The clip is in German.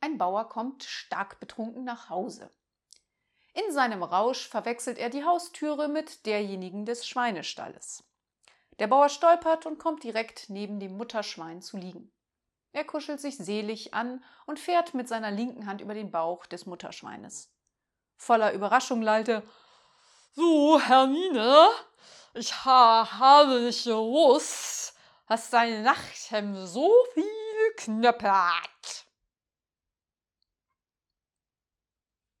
Ein Bauer kommt stark betrunken nach Hause. In seinem Rausch verwechselt er die Haustüre mit derjenigen des Schweinestalles. Der Bauer stolpert und kommt direkt neben dem Mutterschwein zu liegen. Er kuschelt sich selig an und fährt mit seiner linken Hand über den Bauch des Mutterschweines. Voller Überraschung lallte So, Hermine, ich ha habe nicht gewusst, dass dein Nachthemd so viel Knöpfe hat.